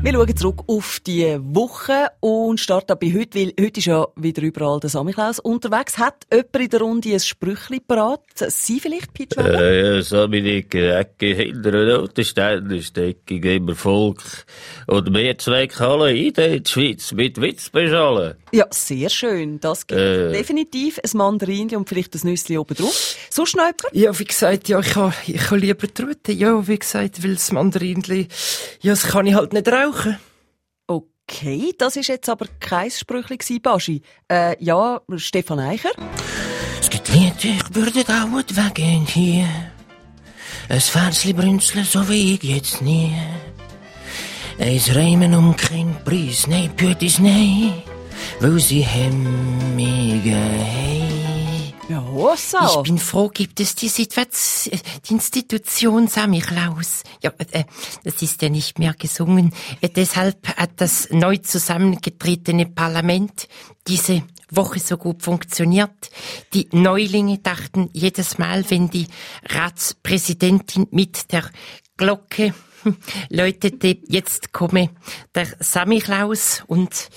Wir schauen zurück auf die Woche und starten bei heute, weil heute ist ja wieder überall der Samichlaus unterwegs. Hat jemand in der Runde ein Sprüchli parat? Sie vielleicht, Peach Äh, ja, Saminik, Ecke, hinter einer Autoständer stecke ich immer Volk. Und wir zwei alle in die Schweiz mit Witz beschallen. Ja, sehr schön. Das gibt Äh. definitiv ein Mandarinli und vielleicht ein Nüssli oben drauf. So jemand? Ja, wie gesagt, ja, ich ha, ich ha lieber die Rute. Ja, wie gesagt, weil das Mandarinli, ja, das kann ich halt nicht rauchen. Okay, das ist jetzt aber kein Sprüchli Baschi. Äh, ja, Stefan Eicher? Es gibt Leute, ich würde dauernd weggehen hier. Ein Versli brünzeln, so wie ich jetzt nie. Eins reimen um keinen Preis, nein, Pütis, nein. Weil sie hemmige hey. Ja, so. Ich bin froh, gibt es die Situation, die Institution Samichlaus. Ja, äh, das ist ja nicht mehr gesungen. Äh, deshalb hat das neu zusammengetretene Parlament diese Woche so gut funktioniert. Die Neulinge dachten jedes Mal, wenn die Ratspräsidentin mit der Glocke läutete, jetzt komme der Samichlaus und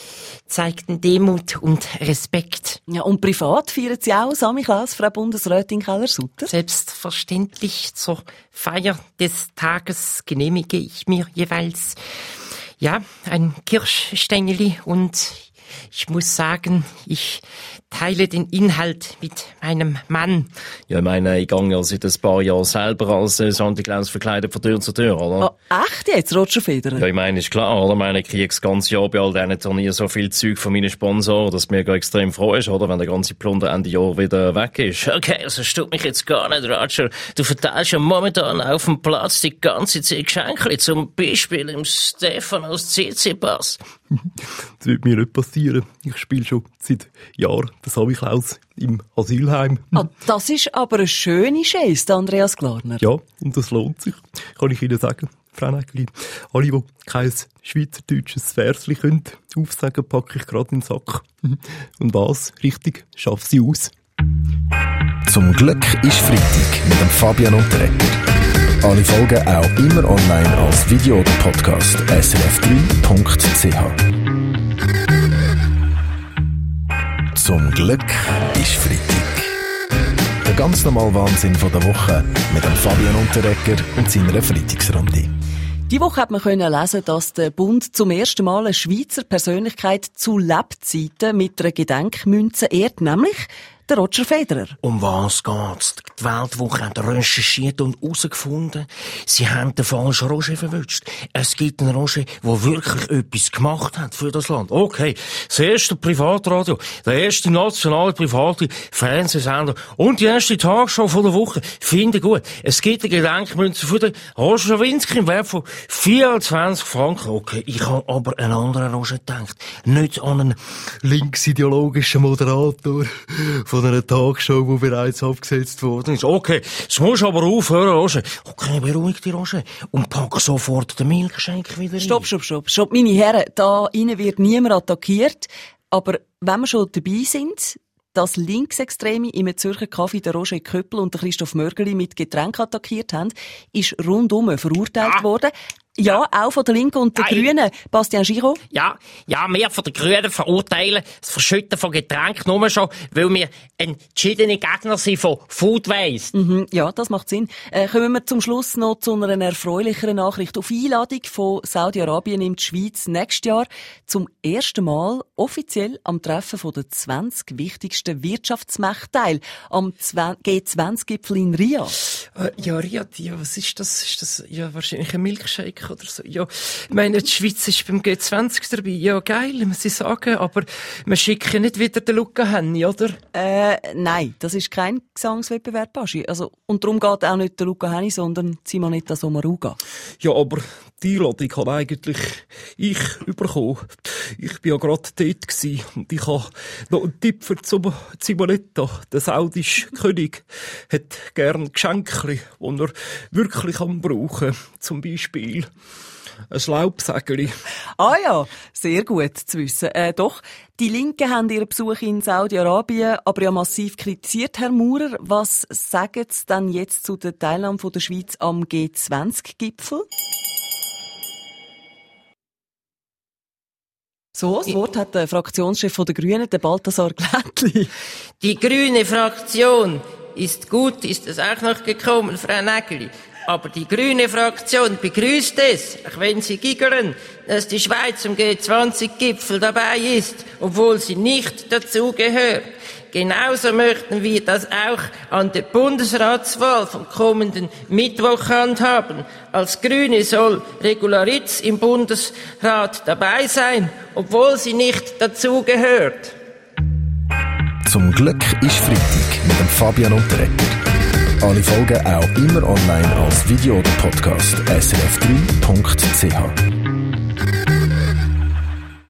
zeigten Demut und Respekt. Ja, und privat feiern Sie auch Samichlaus, Frau Bundesrätin Keller-Sutter? Selbstverständlich zur Feier des Tages genehmige ich mir jeweils, ja, ein Kirschstängeli und ich muss sagen, ich teile den Inhalt mit meinem Mann. Ja, ich meine, ich gehe ja seit ein paar Jahren selber als äh, Santa Claus verkleidet von Tür zu Tür, oder? Ah, echt jetzt, Roger Federer? Ja, ich meine, ist klar, oder? Ich meine, ich kriege das ganze Jahr bei all diesen Turnieren so viel Zeug von meinen Sponsoren, dass mir extrem froh ist, oder? Wenn der ganze Plunder Ende Jahr wieder weg ist. Okay, also stört mich jetzt gar nicht, Roger. Du verteilst ja momentan auf dem Platz die ganze Zeit Geschenke, zum Beispiel im Stephanos CC-Pass. Das wird mir nicht passieren. Ich spiele schon seit Jahren den Samichlaus im Asylheim. Ah, das ist aber eine schöne Geste, Andreas Glarner. Ja, und das lohnt sich, kann ich Ihnen sagen. Frau Nägeli, alle, die kein schweizerdeutsches Versli können, aufsagen, packe ich gerade in den Sack. Und was? Richtig, schaff sie aus. Zum Glück ist Freitag mit dem Fabian Unterrecker. Alle Folgen auch immer online als Video oder Podcast srf3.ch. Zum Glück ist Freitag. Der ganz normale Wahnsinn von der Woche mit dem Fabian Unterrecker und seiner Freitagsrunde. Die Woche hat man können lesen, dass der Bund zum ersten Mal eine Schweizer Persönlichkeit zu Lebzeiten mit einer Gedenkmünze ehrt, nämlich der Roger Federer. Um was geht's? Die Weltwoche hat recherchiert und herausgefunden, sie haben den falschen Roger verwünscht. Es gibt einen Roger, der wirklich etwas gemacht hat für das Land. Okay, das erste Privatradio, der erste nationale private Fernsehsender und die erste Tagshow von der Woche. Finde gut. Es gibt eine Gedenkmünze für den Roger Schawinski im Wert von 24 Franken. Okay, ich habe aber einen anderen Roger gedacht. Nicht an einen Linksideologischen Moderator von einer Tagshow, die bereits abgesetzt worden ist. Okay, jetzt musst du aber aufhören, Roger. Okay, beruhig dich, Roger. Und pack sofort den Milchschenk wieder Stopp, stopp, stopp, stopp. Meine Herren, da innen wird niemand attackiert. Aber wenn wir schon dabei sind, dass Linksextreme im Zürcher Kaffee der Roger Köppel und der Christoph Mörgeli mit Getränk attackiert haben, ist rundum verurteilt worden. Ja, auch von der Linken und der Nein. Grünen. Bastian Giraud. Ja, ja, wir von den Grünen verurteilen das Verschütten von Getränken nur schon, weil wir entschiedene Gegner sind von Food Waste. Mhm, ja, das macht Sinn. Äh, kommen wir zum Schluss noch zu einer erfreulicheren Nachricht. Auf Einladung von Saudi-Arabien nimmt die Schweiz nächstes Jahr zum ersten Mal offiziell am Treffen von der 20 wichtigsten Wirtschaftsmächte teil. Am Zwen- G20-Gipfel in Riyadh. Äh, ja, Riad, ja, was ist das? Ist das ja wahrscheinlich ein Milkshake oder so? Ja, ich meine, die Schweiz ist beim G20 dabei. Ja, geil, muss ich sagen. Aber wir schicken nicht wieder den Luca Henny, oder? Äh, nein, das ist kein Gesangswettbewerb, Baschi. Also, und darum geht auch nicht der Luca Henni, sondern Simonetta Sommaruga. Ja, aber die Einladung habe eigentlich ich bekommen. Ich bin ja gerade dort gsi und ich habe noch einen Tipp für Simonetta. Der saudische König hat gern Geschenke, die er wirklich kann brauchen. Zum Beispiel Ein Schlaubsägerli. Ah ja, sehr gut zu wissen. Äh, doch, die Linken haben ihren Besuch in Saudi-Arabien aber ja massiv kritisiert, Herr Maurer. Was sagen Sie denn jetzt zu der Teilnahme der Schweiz am G20-Gipfel? So, das Wort hat der Fraktionschef der Grünen, der Balthasar Glättli. Die grüne Fraktion ist gut, ist es auch noch gekommen, Frau Nägeli. Aber die grüne Fraktion begrüßt es, auch wenn sie giggern, dass die Schweiz zum G20-Gipfel dabei ist, obwohl sie nicht dazugehört. Genauso möchten wir das auch an der Bundesratswahl vom kommenden Mittwoch handhaben. Als Grüne soll Regularitz im Bundesrat dabei sein, obwohl sie nicht dazugehört. Zum Glück ist Freitag mit dem Fabian Unterretter. Alle Folgen auch immer online als Video oder Podcast srf3.ch.